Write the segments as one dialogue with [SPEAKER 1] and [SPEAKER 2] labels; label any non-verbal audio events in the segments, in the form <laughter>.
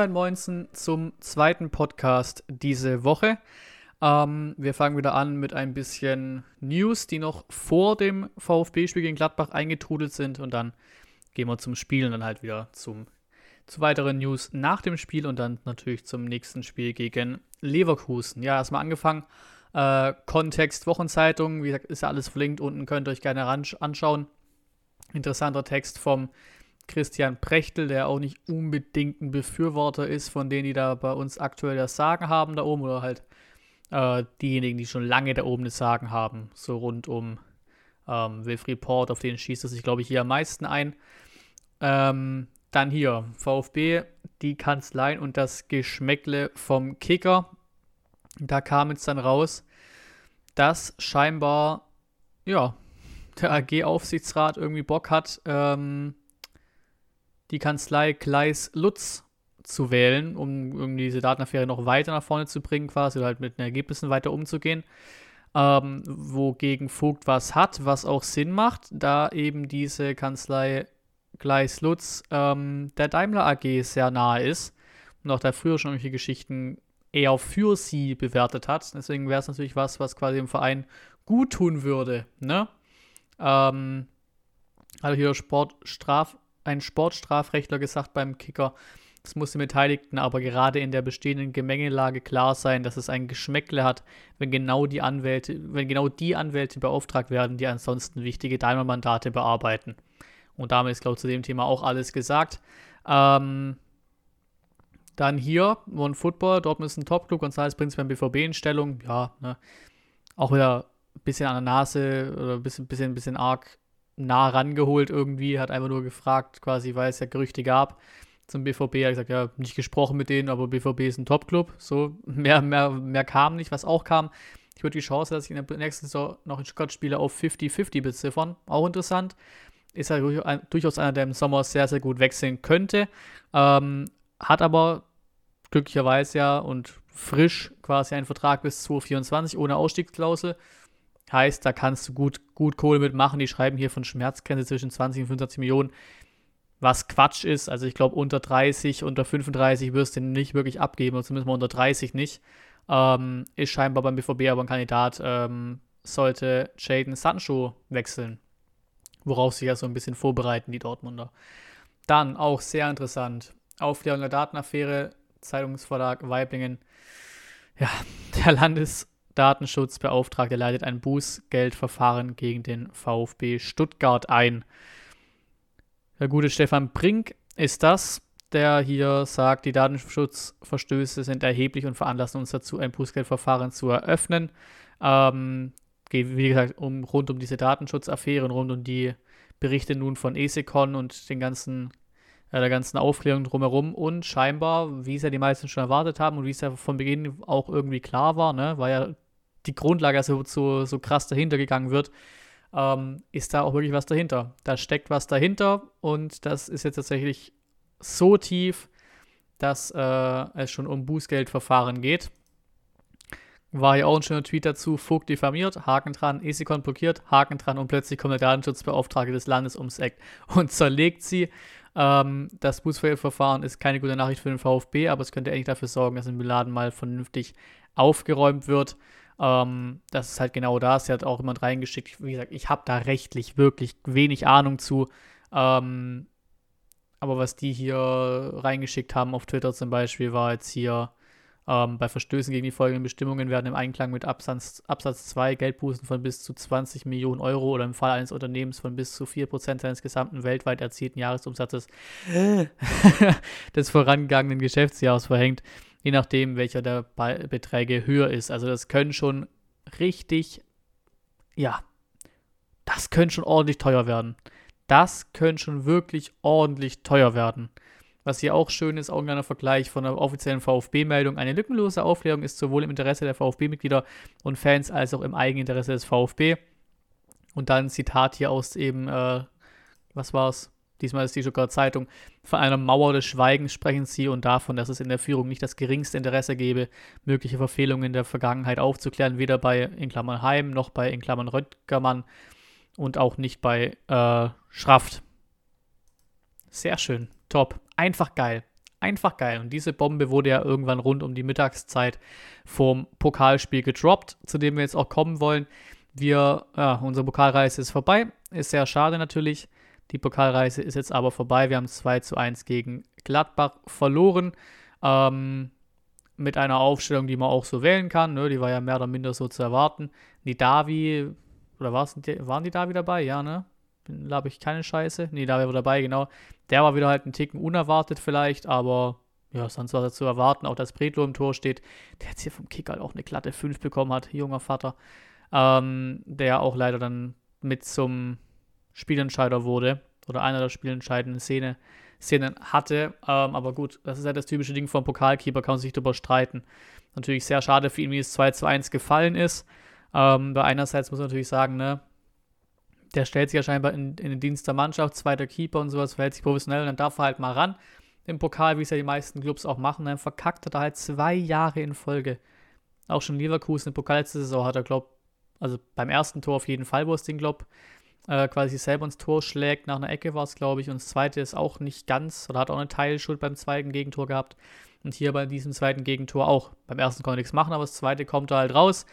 [SPEAKER 1] dein Moinsen zum zweiten Podcast diese Woche. Ähm, wir fangen wieder an mit ein bisschen News, die noch vor dem VfB-Spiel gegen Gladbach eingetrudelt sind und dann gehen wir zum Spiel und dann halt wieder zum, zu weiteren News nach dem Spiel und dann natürlich zum nächsten Spiel gegen Leverkusen. Ja, erstmal angefangen. Äh, Kontext Wochenzeitung, wie gesagt, ist ja alles verlinkt unten, könnt ihr euch gerne anschauen. Interessanter Text vom Christian Prechtel, der auch nicht unbedingt ein Befürworter ist von denen, die da bei uns aktuell das Sagen haben da oben oder halt äh, diejenigen, die schon lange da oben das Sagen haben, so rund um ähm, Wilfried Port, auf den schießt er sich, glaube ich, hier am meisten ein. Ähm, dann hier, VfB, die Kanzleien und das Geschmäckle vom Kicker. Da kam jetzt dann raus, dass scheinbar, ja, der AG-Aufsichtsrat irgendwie Bock hat, ähm, die Kanzlei Kleis Lutz zu wählen, um irgendwie diese Datenaffäre noch weiter nach vorne zu bringen, quasi, oder halt mit den Ergebnissen weiter umzugehen. Ähm, wogegen Vogt was hat, was auch Sinn macht, da eben diese Kanzlei Gleis Lutz ähm, der Daimler AG sehr nahe ist und auch da früher schon irgendwelche Geschichten eher für sie bewertet hat. Deswegen wäre es natürlich was, was quasi dem Verein gut tun würde. Ne? Ähm, hat hier Sportstraf ein Sportstrafrechtler gesagt beim Kicker. Es muss den Beteiligten aber gerade in der bestehenden Gemengelage klar sein, dass es ein Geschmäckle hat, wenn genau die Anwälte, wenn genau die Anwälte beauftragt werden, die ansonsten wichtige Daimler-Mandate bearbeiten. Und damit ist, glaube ich, zu dem Thema auch alles gesagt. Ähm, dann hier, One Football, Dortmund ist ein Top-Club, González Prinz beim BVB in Stellung. Ja, ne? auch wieder ein bisschen an der Nase oder ein bisschen, bisschen, bisschen arg nah rangeholt irgendwie, hat einfach nur gefragt, quasi, weil es ja Gerüchte gab zum BVB. Er hat gesagt, ja, nicht gesprochen mit denen, aber BVB ist ein Top-Club. So, <laughs> mehr, mehr, mehr kam nicht. Was auch kam, ich würde die Chance, dass ich in der nächsten Saison noch in Stuttgart spiele, auf 50-50 beziffern. Auch interessant. Ist ja durchaus einer, der im Sommer sehr, sehr gut wechseln könnte. Ähm, hat aber glücklicherweise ja und frisch quasi einen Vertrag bis 2024 ohne Ausstiegsklausel. Heißt, da kannst du gut, gut Kohle mitmachen. Die schreiben hier von Schmerzgrenze zwischen 20 und 25 Millionen, was Quatsch ist. Also ich glaube, unter 30, unter 35 wirst du nicht wirklich abgeben, oder zumindest mal unter 30 nicht. Ähm, ist scheinbar beim BVB aber ein Kandidat, ähm, sollte Jaden Sancho wechseln. Worauf sie ja so ein bisschen vorbereiten, die Dortmunder. Dann auch sehr interessant. Aufklärung der Datenaffäre, Zeitungsverlag Weiblingen. Ja, <laughs> der Landes- Datenschutzbeauftragte leitet ein Bußgeldverfahren gegen den VfB Stuttgart ein. Der gute Stefan Brink ist das, der hier sagt, die Datenschutzverstöße sind erheblich und veranlassen uns dazu, ein Bußgeldverfahren zu eröffnen. Ähm, geht, wie gesagt, um, rund um diese Datenschutzaffäre rund um die Berichte nun von ESECON und den ganzen, der ganzen Aufklärung drumherum. Und scheinbar, wie es ja die meisten schon erwartet haben und wie es ja von Beginn auch irgendwie klar war, ne, war ja die Grundlage also so, so krass dahinter gegangen wird, ähm, ist da auch wirklich was dahinter. Da steckt was dahinter und das ist jetzt tatsächlich so tief, dass äh, es schon um Bußgeldverfahren geht. War ja auch ein schöner Tweet dazu, Vogt diffamiert, Haken dran, ESICON blockiert, Haken dran und plötzlich kommt der Datenschutzbeauftragte des Landes ums Eck und zerlegt sie. Ähm, das Bußgeldverfahren ist keine gute Nachricht für den VfB, aber es könnte eigentlich dafür sorgen, dass im Laden mal vernünftig aufgeräumt wird. Ähm, das ist halt genau das. Er hat auch jemand reingeschickt. Wie gesagt, ich habe da rechtlich wirklich wenig Ahnung zu. Ähm, aber was die hier reingeschickt haben auf Twitter zum Beispiel, war jetzt hier ähm, bei Verstößen gegen die folgenden Bestimmungen werden im Einklang mit Absatz, Absatz 2 Geldbußen von bis zu 20 Millionen Euro oder im Fall eines Unternehmens von bis zu 4% seines gesamten weltweit erzielten Jahresumsatzes <laughs> des vorangegangenen Geschäftsjahres verhängt je nachdem, welcher der Beträge höher ist. Also das können schon richtig, ja, das könnte schon ordentlich teuer werden. Das könnte schon wirklich ordentlich teuer werden. Was hier auch schön ist, auch ein kleiner Vergleich von der offiziellen VfB-Meldung. Eine lückenlose Aufklärung ist sowohl im Interesse der VfB-Mitglieder und Fans als auch im Eigeninteresse des VfB. Und dann ein Zitat hier aus eben, äh, was es? Diesmal ist die Stuttgarter Zeitung. Von einer Mauer des Schweigens sprechen sie und davon, dass es in der Führung nicht das geringste Interesse gebe, mögliche Verfehlungen der Vergangenheit aufzuklären, weder bei in Klammern Heim noch bei in Klammern Röttgermann und auch nicht bei äh, Schraft. Sehr schön, top, einfach geil. Einfach geil. Und diese Bombe wurde ja irgendwann rund um die Mittagszeit vorm Pokalspiel gedroppt, zu dem wir jetzt auch kommen wollen. Wir, ja, unsere Pokalreise ist vorbei. Ist sehr schade natürlich. Die Pokalreise ist jetzt aber vorbei. Wir haben 2 zu 1 gegen Gladbach verloren. Ähm, mit einer Aufstellung, die man auch so wählen kann. Ne? Die war ja mehr oder minder so zu erwarten. Die Davi, oder waren die Davi dabei? Ja, ne? Glaube ich keine Scheiße. Nee, Davi war dabei, genau. Der war wieder halt ein Ticken unerwartet vielleicht, aber ja, sonst war er zu erwarten. Auch dass Bredlo im Tor steht, der jetzt hier vom Kick halt auch eine glatte 5 bekommen hat, junger Vater. Ähm, der auch leider dann mit zum Spielentscheider wurde oder einer der spielentscheidenden Szene, Szenen hatte. Ähm, aber gut, das ist halt das typische Ding vom Pokalkeeper, kann man sich darüber streiten. Natürlich sehr schade für ihn, wie es 2 zu 1 gefallen ist. Ähm, bei einerseits muss man natürlich sagen, ne, der stellt sich ja scheinbar in, in, den Dienst der Mannschaft, zweiter Keeper und sowas, verhält sich professionell und dann darf er halt mal ran im Pokal, wie es ja die meisten Clubs auch machen. Dann verkackt er da halt zwei Jahre in Folge. Auch schon Leverkusen im Pokal letzte Saison hat er, glaub, also beim ersten Tor auf jeden Fall, wo es den, glaub, äh, quasi selber ins Tor schlägt. Nach einer Ecke war es, glaube ich. Und das zweite ist auch nicht ganz, oder hat auch eine Teilschuld beim zweiten Gegentor gehabt. Und hier bei diesem zweiten Gegentor auch. Beim ersten konnte er nichts machen, aber das zweite kommt er halt raus.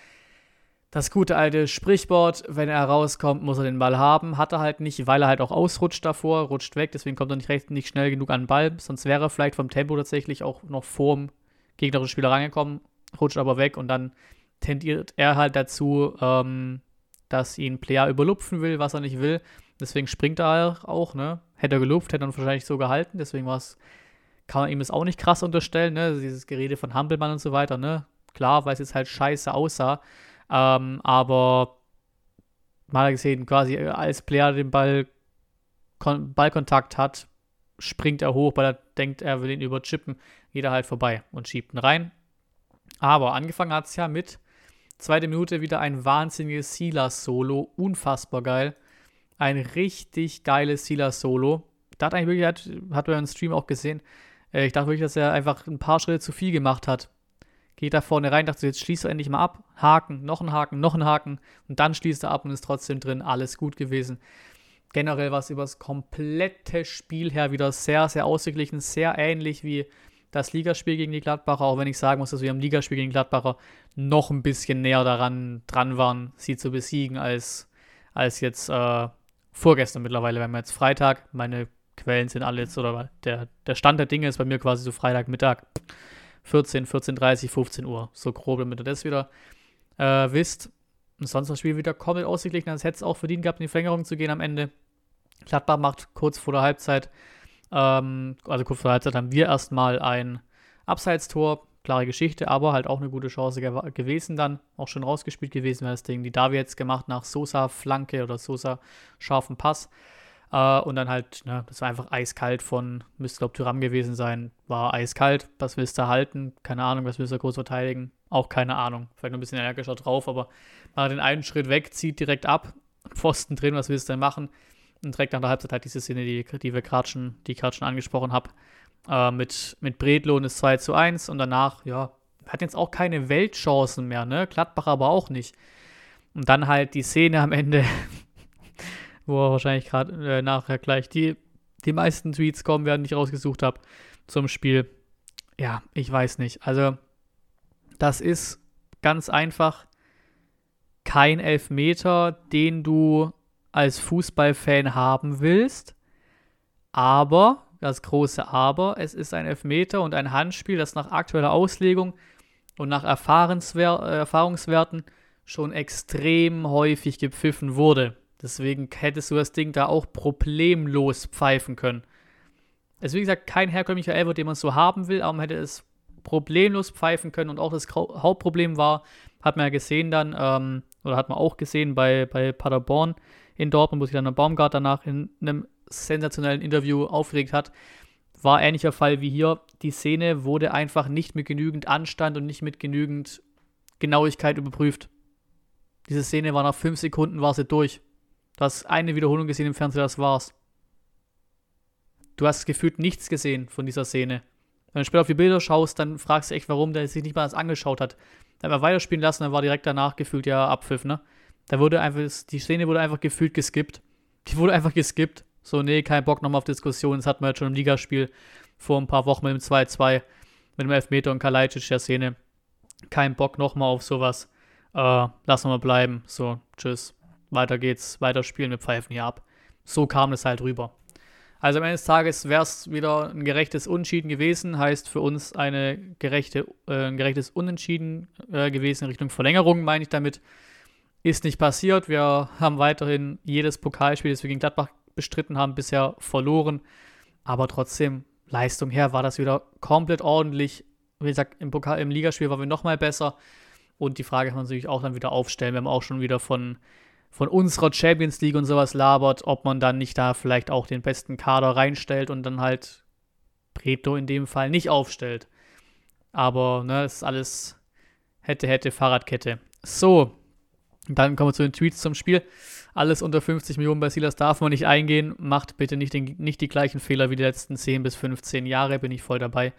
[SPEAKER 1] Das gute alte Sprichwort, wenn er rauskommt, muss er den Ball haben. Hat er halt nicht, weil er halt auch ausrutscht davor, rutscht weg, deswegen kommt er nicht recht, nicht schnell genug an den Ball. Sonst wäre er vielleicht vom Tempo tatsächlich auch noch vorm gegnerischen Spieler rangekommen, rutscht aber weg und dann tendiert er halt dazu, ähm, dass ihn Player überlupfen will, was er nicht will. Deswegen springt er auch, ne? Hätte er gelupft, hätte er wahrscheinlich so gehalten. Deswegen war es, kann man ihm das auch nicht krass unterstellen, ne? Dieses Gerede von Hampelmann und so weiter, ne? Klar, weil es jetzt halt scheiße aussah. Ähm, aber mal gesehen, quasi als Player den Ball Ballkontakt hat, springt er hoch, weil er denkt, er will ihn überchippen. Geht er halt vorbei und schiebt ihn rein. Aber angefangen hat es ja mit Zweite Minute wieder ein wahnsinniges Silas-Solo. Unfassbar geil. Ein richtig geiles Silas-Solo. Da hat eigentlich wirklich, hat, hat man im Stream auch gesehen. Äh, ich dachte wirklich, dass er einfach ein paar Schritte zu viel gemacht hat. Geht da vorne rein, dachte, jetzt schließt er endlich mal ab. Haken, noch ein Haken, noch ein Haken. Und dann schließt er ab und ist trotzdem drin. Alles gut gewesen. Generell war es über das komplette Spiel her wieder sehr, sehr ausgeglichen. Sehr ähnlich wie das Ligaspiel gegen die Gladbacher, auch wenn ich sagen muss, dass wir im Ligaspiel gegen Gladbacher noch ein bisschen näher daran dran waren, sie zu besiegen, als, als jetzt äh, vorgestern mittlerweile. wir jetzt Freitag, meine Quellen sind alle jetzt, oder der, der Stand der Dinge ist bei mir quasi so Freitagmittag, 14, 14.30, 15 Uhr, so grob, damit ihr das wieder äh, wisst. Und sonst das Spiel wieder komplett ausgeglichen, als hätte es auch verdient gehabt, in die Verlängerung zu gehen am Ende. Gladbach macht kurz vor der Halbzeit ähm, also kurz vor der Halbzeit haben wir erstmal ein Abseitstor, klare Geschichte, aber halt auch eine gute Chance ge gewesen dann, auch schon rausgespielt gewesen wäre das Ding. Die Davi jetzt gemacht nach Sosa Flanke oder Sosa scharfen Pass. Uh, und dann halt, ne, das war einfach eiskalt von, müsste glaube Tyram gewesen sein, war eiskalt. Was willst du halten? Keine Ahnung, was willst du groß verteidigen? Auch keine Ahnung. Vielleicht noch ein bisschen energischer drauf, aber macht den einen Schritt weg, zieht direkt ab, Pfosten drin, was willst du denn machen? Und direkt nach der Halbzeit halt diese Szene, die, die wir gerade schon, schon angesprochen habe, äh, mit, mit Bredlo und es 2 zu 1 und danach, ja, hat jetzt auch keine Weltchancen mehr, ne? Gladbach aber auch nicht. Und dann halt die Szene am Ende, wo er wahrscheinlich gerade äh, nachher gleich die, die meisten Tweets kommen werden, die ich rausgesucht habe zum Spiel. Ja, ich weiß nicht. Also, das ist ganz einfach kein Elfmeter, den du als Fußballfan haben willst. Aber, das große Aber, es ist ein Elfmeter und ein Handspiel, das nach aktueller Auslegung und nach Erfahrungswerten schon extrem häufig gepfiffen wurde. Deswegen hättest du das Ding da auch problemlos pfeifen können. Es ist wie gesagt kein herkömmlicher Elfer, den man so haben will, aber man hätte es problemlos pfeifen können und auch das Hauptproblem war, hat man ja gesehen dann, ähm, oder hat man auch gesehen bei, bei Paderborn, in Dortmund, wo sich dann der Baumgart danach in einem sensationellen Interview aufgeregt hat, war ähnlicher Fall wie hier. Die Szene wurde einfach nicht mit genügend Anstand und nicht mit genügend Genauigkeit überprüft. Diese Szene war nach fünf Sekunden war sie durch. Du hast eine Wiederholung gesehen im Fernseher, das war's. Du hast gefühlt nichts gesehen von dieser Szene. Wenn du später auf die Bilder schaust, dann fragst du echt, warum der sich nicht mal das angeschaut hat. Dann hat er weiterspielen lassen, dann war direkt danach gefühlt ja Abpfiff, ne? Da wurde einfach, die Szene wurde einfach gefühlt geskippt. Die wurde einfach geskippt. So, nee, kein Bock nochmal auf Diskussionen, das hatten wir jetzt schon im Ligaspiel. vor ein paar Wochen mit dem 2-2, mit dem Elfmeter und Kalajdzic der Szene. Kein Bock nochmal auf sowas. Äh, lassen wir bleiben. So, tschüss. Weiter geht's, weiter spielen, wir pfeifen hier ab. So kam es halt rüber. Also am Ende des Tages wäre es wieder ein gerechtes Unschieden gewesen, heißt für uns eine gerechte, äh, ein gerechtes Unentschieden äh, gewesen in Richtung Verlängerung, meine ich damit. Ist nicht passiert. Wir haben weiterhin jedes Pokalspiel, das wir gegen Gladbach bestritten haben, bisher verloren. Aber trotzdem, Leistung her, war das wieder komplett ordentlich. Wie gesagt, im, Pokal, im Ligaspiel waren wir nochmal besser. Und die Frage kann man natürlich auch dann wieder aufstellen, wenn man auch schon wieder von von unserer Champions League und sowas labert, ob man dann nicht da vielleicht auch den besten Kader reinstellt und dann halt Preto in dem Fall nicht aufstellt. Aber, ne, ist alles hätte, hätte, Fahrradkette. So, dann kommen wir zu den Tweets zum Spiel. Alles unter 50 Millionen bei Silas darf man nicht eingehen. Macht bitte nicht, den, nicht die gleichen Fehler wie die letzten 10 bis 15 Jahre, bin ich voll dabei.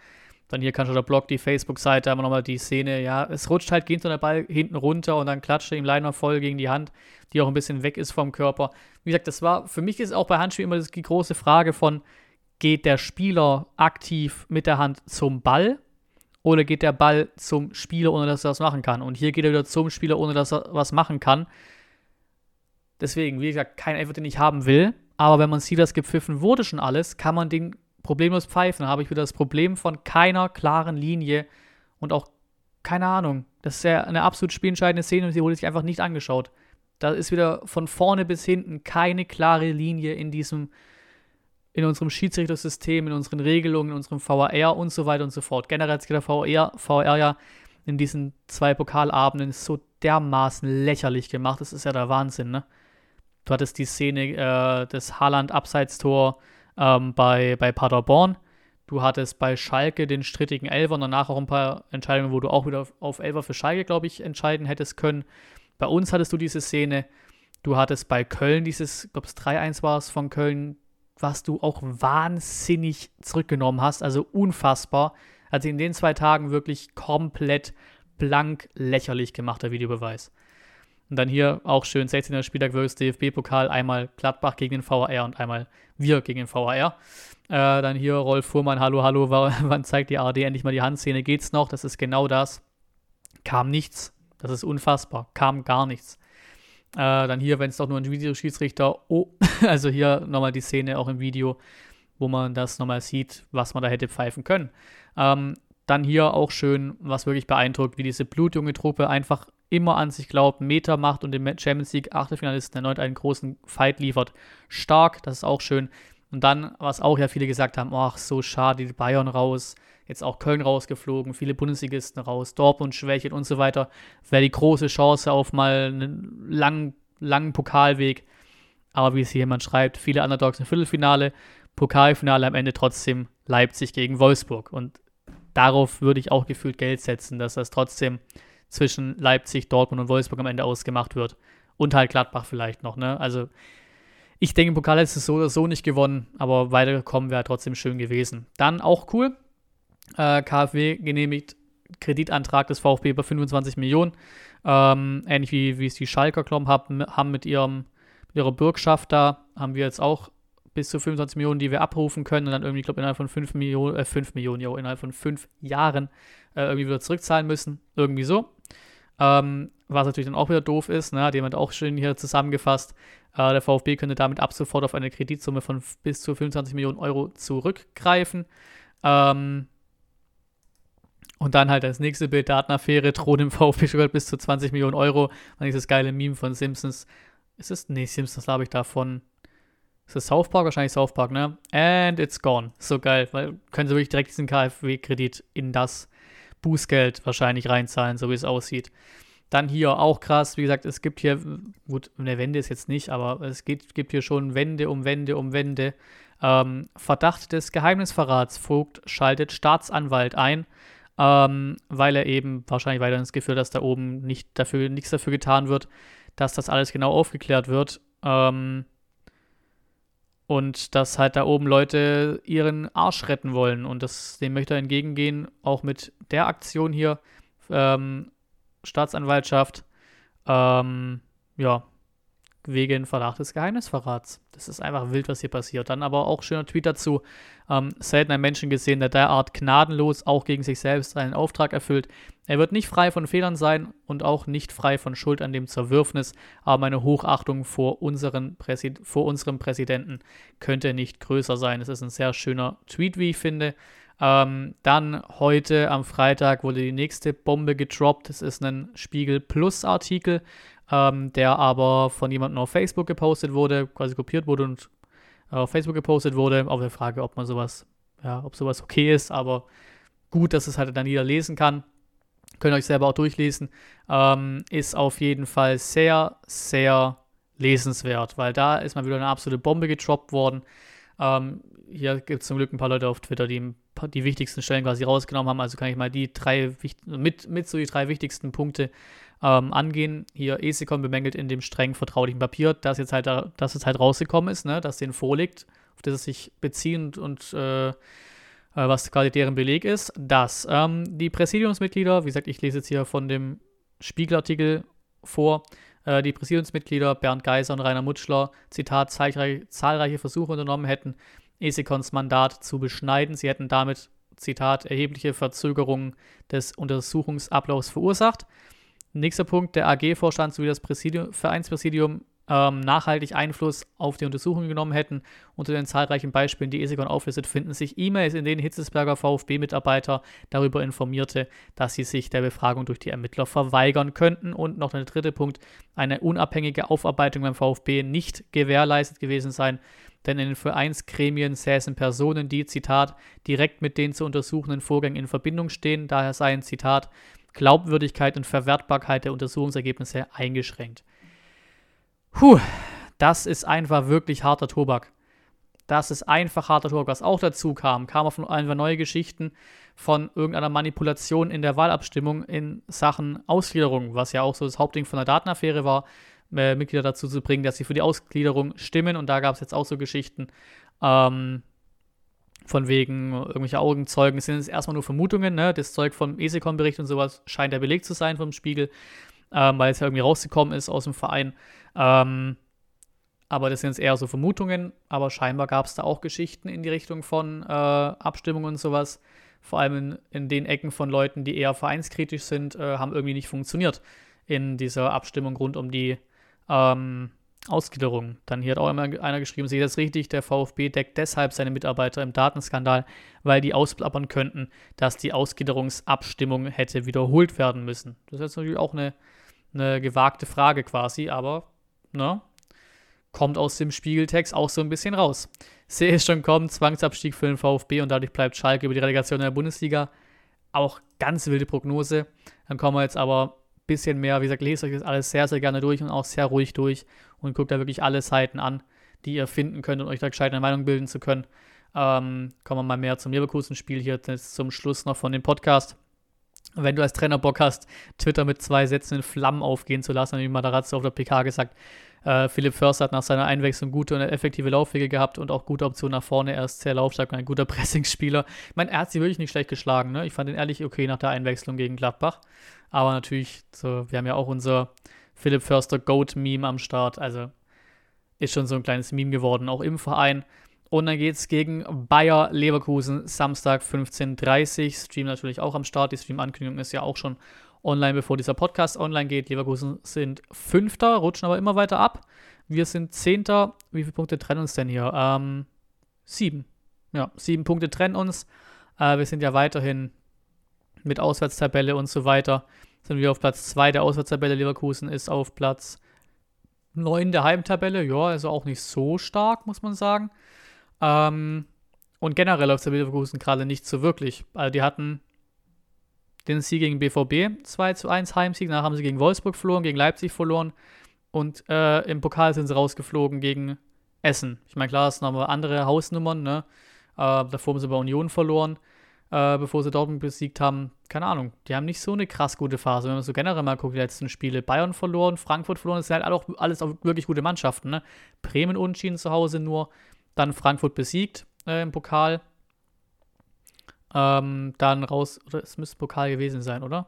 [SPEAKER 1] Dann hier kann schon der Blog, die Facebook-Seite, haben wir nochmal die Szene, ja, es rutscht halt gegen so der Ball hinten runter und dann klatscht er ihm leider voll gegen die Hand, die auch ein bisschen weg ist vom Körper. Wie gesagt, das war, für mich ist auch bei Handspiel immer die große Frage von, geht der Spieler aktiv mit der Hand zum Ball oder geht der Ball zum Spieler, ohne dass er was machen kann? Und hier geht er wieder zum Spieler, ohne dass er was machen kann. Deswegen, wie gesagt, kein Elfer, den ich haben will. Aber wenn man sieht, dass gepfiffen wurde schon alles, kann man den problemlos pfeifen. Habe ich wieder das Problem von keiner klaren Linie und auch keine Ahnung. Das ist ja eine absolut spielentscheidende Szene und sie wurde sich einfach nicht angeschaut. Da ist wieder von vorne bis hinten keine klare Linie in diesem, in unserem Schiedsrichtersystem, in unseren Regelungen, in unserem VAR und so weiter und so fort. Generell hat der VR, VR ja in diesen zwei Pokalabenden so dermaßen lächerlich gemacht. Das ist ja der Wahnsinn, ne? Du hattest die Szene äh, des Haaland-Abseitstor, ähm, bei, bei Paderborn. Du hattest bei Schalke den strittigen Elfer und danach auch ein paar Entscheidungen, wo du auch wieder auf Elfer für Schalke, glaube ich, entscheiden hättest können. Bei uns hattest du diese Szene. Du hattest bei Köln dieses, ich glaube es 3-1 war es von Köln, was du auch wahnsinnig zurückgenommen hast. Also unfassbar. Also in den zwei Tagen wirklich komplett blank lächerlich gemachter Videobeweis. Und dann hier auch schön 16er Spieltag versus DFB-Pokal. Einmal Gladbach gegen den VAR und einmal wir gegen den VAR. Äh, dann hier Rolf Fuhrmann, hallo, hallo, <laughs> wann zeigt die ARD endlich mal die Handszene? Geht's noch? Das ist genau das. Kam nichts. Das ist unfassbar. Kam gar nichts. Äh, dann hier, wenn es doch nur ein Videoschiedsrichter, oh, <laughs> also hier nochmal die Szene auch im Video, wo man das nochmal sieht, was man da hätte pfeifen können. Ähm, dann hier auch schön, was wirklich beeindruckt, wie diese blutjunge Truppe einfach immer an sich glaubt, Meter macht und dem Champions League Achtelfinalisten erneut einen großen Fight liefert. Stark, das ist auch schön. Und dann, was auch ja viele gesagt haben, ach, so schade, die Bayern raus, jetzt auch Köln rausgeflogen, viele Bundesligisten raus, Dortmund schwächelt und so weiter. Wäre die große Chance auf mal einen langen, langen Pokalweg. Aber wie es hier jemand schreibt, viele Underdogs im Viertelfinale, Pokalfinale am Ende trotzdem Leipzig gegen Wolfsburg. Und darauf würde ich auch gefühlt Geld setzen, dass das trotzdem zwischen Leipzig, Dortmund und Wolfsburg am Ende ausgemacht wird. Und halt Gladbach vielleicht noch, ne? Also ich denke, im Pokal ist es so oder so nicht gewonnen, aber weitergekommen wäre trotzdem schön gewesen. Dann auch cool. Äh, KfW genehmigt Kreditantrag des VfB über 25 Millionen. Ähm, ähnlich wie, wie es die Schalker Klom haben, haben mit, ihrem, mit ihrer Bürgschaft da, haben wir jetzt auch bis zu 25 Millionen, die wir abrufen können und dann irgendwie, ich glaube, innerhalb von 5 Millionen, äh, 5 Millionen, jo, innerhalb von 5 Jahren äh, irgendwie wieder zurückzahlen müssen. Irgendwie so. Ähm, was natürlich dann auch wieder doof ist, ne, hat jemand auch schön hier zusammengefasst. Äh, der VfB könnte damit ab sofort auf eine Kreditsumme von bis zu 25 Millionen Euro zurückgreifen. Ähm, und dann halt das nächste Bild, Datenaffäre, droht im <laughs> VfB sogar bis zu 20 Millionen Euro. Und dieses geile Meme von Simpsons. Ist es? Nee, Simpsons habe ich davon. Ist das South Park? Wahrscheinlich South Park, ne? And it's gone. So geil, weil können sie wirklich direkt diesen KfW-Kredit in das Bußgeld wahrscheinlich reinzahlen, so wie es aussieht. Dann hier auch krass, wie gesagt, es gibt hier, gut, eine Wende ist jetzt nicht, aber es gibt, gibt hier schon Wende um Wende um Wende. Ähm, Verdacht des Geheimnisverrats. Vogt schaltet Staatsanwalt ein, ähm, weil er eben wahrscheinlich weiter ins Gefühl, dass da oben nicht dafür, nichts dafür getan wird, dass das alles genau aufgeklärt wird. Ähm, und dass halt da oben Leute ihren Arsch retten wollen. Und das, dem möchte er entgegengehen, auch mit der Aktion hier, ähm, Staatsanwaltschaft. Ähm, ja, wegen Verdacht des Geheimnisverrats. Das ist einfach wild, was hier passiert. Dann aber auch schöner Tweet dazu. Ähm, selten einen Menschen gesehen, der derart gnadenlos auch gegen sich selbst einen Auftrag erfüllt. Er wird nicht frei von Fehlern sein und auch nicht frei von Schuld an dem Zerwürfnis, aber meine Hochachtung vor, unseren vor unserem Präsidenten könnte nicht größer sein. Es ist ein sehr schöner Tweet, wie ich finde. Ähm, dann heute am Freitag wurde die nächste Bombe gedroppt. Es ist ein Spiegel Plus Artikel ähm, der aber von jemandem auf Facebook gepostet wurde, quasi kopiert wurde und auf Facebook gepostet wurde. Auf der Frage, ob man sowas, ja, ob sowas okay ist, aber gut, dass es halt dann jeder lesen kann. Könnt ihr euch selber auch durchlesen. Ähm, ist auf jeden Fall sehr, sehr lesenswert, weil da ist mal wieder eine absolute Bombe getroppt worden. Ähm, hier gibt es zum Glück ein paar Leute auf Twitter, die die wichtigsten Stellen quasi rausgenommen haben. Also kann ich mal die drei mit, mit so die drei wichtigsten Punkte ähm, angehen. Hier ESECON bemängelt in dem streng vertraulichen Papier, dass jetzt halt, dass es halt rausgekommen ist, ne, dass denen vorliegt, auf das es sich bezieht und äh, äh, was quasi deren Beleg ist, dass ähm, die Präsidiumsmitglieder, wie gesagt, ich lese jetzt hier von dem Spiegelartikel vor, äh, die Präsidiumsmitglieder Bernd Geiser und Rainer Mutschler, Zitat, zahlreiche, zahlreiche Versuche unternommen hätten, ESECONs Mandat zu beschneiden. Sie hätten damit, Zitat, erhebliche Verzögerungen des Untersuchungsablaufs verursacht. Nächster Punkt, der AG-Vorstand sowie das Präsidium, Vereinspräsidium ähm, nachhaltig Einfluss auf die Untersuchung genommen hätten. Unter den zahlreichen Beispielen, die Esegon auflistet, finden sich E-Mails, in denen Hitzesberger VfB-Mitarbeiter darüber informierte, dass sie sich der Befragung durch die Ermittler verweigern könnten. Und noch der dritte Punkt, eine unabhängige Aufarbeitung beim VfB nicht gewährleistet gewesen sein, denn in den Vereinsgremien säßen Personen, die, Zitat, direkt mit den zu untersuchenden Vorgängen in Verbindung stehen. Daher seien, Zitat, Glaubwürdigkeit und Verwertbarkeit der Untersuchungsergebnisse eingeschränkt. Puh, das ist einfach wirklich harter Tobak. Das ist einfach harter Tobak. Was auch dazu kam, kam auf einfach neue Geschichten von irgendeiner Manipulation in der Wahlabstimmung in Sachen Ausgliederung, was ja auch so das Hauptding von der Datenaffäre war, äh, Mitglieder dazu zu bringen, dass sie für die Ausgliederung stimmen. Und da gab es jetzt auch so Geschichten. Ähm, von wegen irgendwelche Augenzeugen. Es sind jetzt erstmal nur Vermutungen, ne? Das Zeug vom ESECOM-Bericht und sowas scheint der Beleg zu sein vom Spiegel, ähm, weil es ja irgendwie rausgekommen ist aus dem Verein. Ähm, aber das sind jetzt eher so Vermutungen, aber scheinbar gab es da auch Geschichten in die Richtung von äh, Abstimmungen und sowas. Vor allem in, in, den Ecken von Leuten, die eher vereinskritisch sind, äh, haben irgendwie nicht funktioniert in dieser Abstimmung rund um die ähm, Ausgliederung. Dann hier hat auch immer einer geschrieben, sehe das richtig, der VfB deckt deshalb seine Mitarbeiter im Datenskandal, weil die ausplappern könnten, dass die Ausgliederungsabstimmung hätte wiederholt werden müssen. Das ist jetzt natürlich auch eine, eine gewagte Frage quasi, aber ne, kommt aus dem Spiegeltext auch so ein bisschen raus. Sehe es schon kommen, Zwangsabstieg für den VfB und dadurch bleibt Schalke über die Relegation in der Bundesliga. Auch ganz wilde Prognose. Dann kommen wir jetzt aber bisschen mehr. Wie gesagt, lest euch das alles sehr, sehr gerne durch und auch sehr ruhig durch und guckt da wirklich alle Seiten an, die ihr finden könnt, um euch da gescheit eine Meinung bilden zu können. Ähm, kommen wir mal mehr zum Leverkusen-Spiel hier zum Schluss noch von dem Podcast. Wenn du als Trainer Bock hast, Twitter mit zwei Sätzen in Flammen aufgehen zu lassen, wie Matarazzo auf der PK gesagt, äh, Philipp Förster hat nach seiner Einwechslung gute und effektive Laufwege gehabt und auch gute Optionen nach vorne. Er ist sehr laufstark und ein guter <laughs> Pressingspieler. Ich meine, er hat sie wirklich nicht schlecht geschlagen. Ne? Ich fand ihn ehrlich okay nach der Einwechslung gegen Gladbach. Aber natürlich, so, wir haben ja auch unser Philipp Förster Goat-Meme am Start. Also ist schon so ein kleines Meme geworden, auch im Verein. Und dann geht es gegen Bayer Leverkusen Samstag 15.30 Uhr. Stream natürlich auch am Start. Die Stream-Ankündigung ist ja auch schon online, bevor dieser Podcast online geht. Leverkusen sind Fünfter, rutschen aber immer weiter ab. Wir sind Zehnter. Wie viele Punkte trennen uns denn hier? Ähm, sieben. Ja, sieben Punkte trennen uns. Äh, wir sind ja weiterhin mit Auswärtstabelle und so weiter. Sind wir auf Platz 2 der Auswärtstabelle. Leverkusen ist auf Platz 9 der Heimtabelle. Ja, also auch nicht so stark, muss man sagen. Ähm, und generell läuft der Leverkusen gerade nicht so wirklich. Also die hatten den Sieg gegen BVB 2 zu 1 Heimsieg. Danach haben sie gegen Wolfsburg verloren, gegen Leipzig verloren. Und äh, im Pokal sind sie rausgeflogen gegen Essen. Ich meine, klar, es sind nochmal andere Hausnummern, ne? Äh, davor haben sie bei Union verloren, äh, bevor sie Dortmund besiegt haben. Keine Ahnung, die haben nicht so eine krass gute Phase. Wenn man so generell mal guckt, die letzten Spiele. Bayern verloren, Frankfurt verloren, das sind halt auch alles auch wirklich gute Mannschaften, ne? Bremen unentschieden zu Hause nur, dann Frankfurt besiegt äh, im Pokal. Ähm, dann raus, oder es müsste Pokal gewesen sein, oder?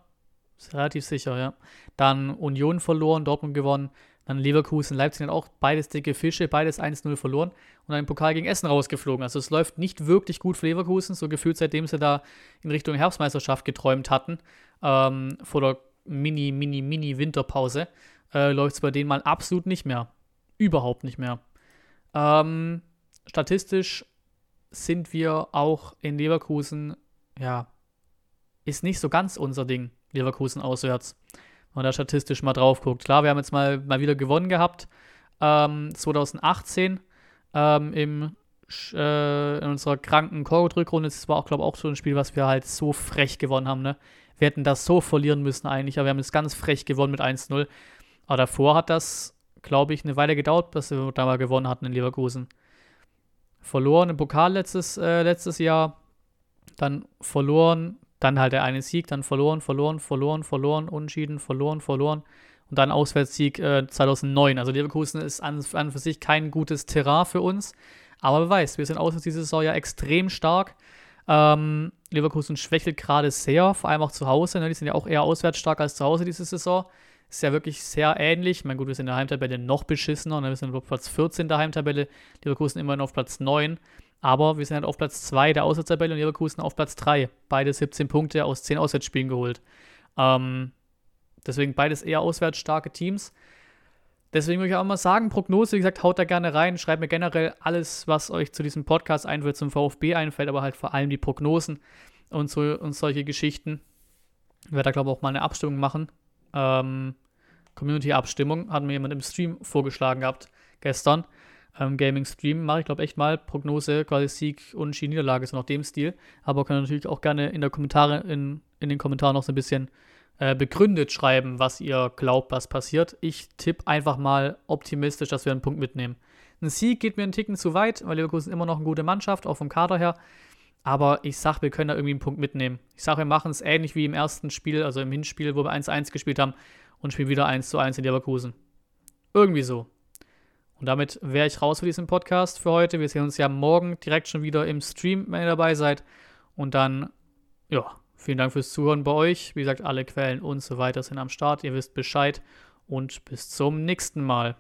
[SPEAKER 1] Ist relativ sicher, ja. Dann Union verloren, Dortmund gewonnen, Dann Leverkusen, Leipzig hat auch beides dicke Fische, beides 1-0 verloren und dann im Pokal gegen Essen rausgeflogen. Also es läuft nicht wirklich gut für Leverkusen, so gefühlt seitdem sie da in Richtung Herbstmeisterschaft geträumt hatten, ähm, vor der Mini, Mini, Mini Winterpause, äh, läuft es bei denen mal absolut nicht mehr. Überhaupt nicht mehr. Ähm, statistisch sind wir auch in Leverkusen, ja, ist nicht so ganz unser Ding, Leverkusen auswärts. Wenn man da statistisch mal drauf guckt. Klar, wir haben jetzt mal, mal wieder gewonnen gehabt. Ähm, 2018 ähm, im, äh, in unserer kranken Korridrückrunde. Das war auch, glaube ich, auch so ein Spiel, was wir halt so frech gewonnen haben. Ne? Wir hätten das so verlieren müssen eigentlich, aber wir haben es ganz frech gewonnen mit 1-0. Aber davor hat das, glaube ich, eine Weile gedauert, bis wir da mal gewonnen hatten in Leverkusen. Verloren im Pokal letztes, äh, letztes Jahr, dann verloren, dann halt der eine Sieg, dann verloren, verloren, verloren, verloren, unschieden, verloren, verloren und dann Auswärtssieg äh, 2009. Also Leverkusen ist an, an für sich kein gutes Terrain für uns, aber wer weiß, wir sind auswärts diese Saison ja extrem stark. Ähm, Leverkusen schwächelt gerade sehr, vor allem auch zu Hause. Ne? Die sind ja auch eher auswärts stark als zu Hause diese Saison. Ist ja wirklich sehr ähnlich. Ich meine, gut, wir sind in der Heimtabelle noch beschissener. Ne? Wir sind auf Platz 14 der Heimtabelle. Leverkusen immerhin auf Platz 9. Aber wir sind halt auf Platz 2 der Auswärtstabelle und Leverkusen auf Platz 3. Beide 17 Punkte aus 10 Auswärtsspielen geholt. Ähm, deswegen beides eher auswärts starke Teams. Deswegen würde ich auch mal sagen, Prognose, wie gesagt, haut da gerne rein. Schreibt mir generell alles, was euch zu diesem Podcast einfällt, zum VfB einfällt, aber halt vor allem die Prognosen und, so, und solche Geschichten. Ich werde da, glaube ich, auch mal eine Abstimmung machen. Ähm, Community-Abstimmung hat mir jemand im Stream vorgeschlagen gehabt, gestern. Ähm, Gaming-Stream mache ich, glaube echt mal. Prognose, quasi Sieg, und Niederlage, so nach dem Stil. Aber kann natürlich auch gerne in der Kommentare, in, in den Kommentaren noch so ein bisschen äh, begründet schreiben, was ihr glaubt, was passiert. Ich tippe einfach mal optimistisch, dass wir einen Punkt mitnehmen. Ein Sieg geht mir einen Ticken zu weit, weil Leverkusen immer noch eine gute Mannschaft, auch vom Kader her. Aber ich sag, wir können da irgendwie einen Punkt mitnehmen. Ich sag, wir machen es ähnlich wie im ersten Spiel, also im Hinspiel, wo wir 1-1 gespielt haben und spielen wieder 1-1 in Leverkusen. Irgendwie so. Und damit wäre ich raus für diesen Podcast für heute. Wir sehen uns ja morgen direkt schon wieder im Stream, wenn ihr dabei seid. Und dann, ja, vielen Dank fürs Zuhören bei euch. Wie gesagt, alle Quellen und so weiter sind am Start. Ihr wisst Bescheid. Und bis zum nächsten Mal.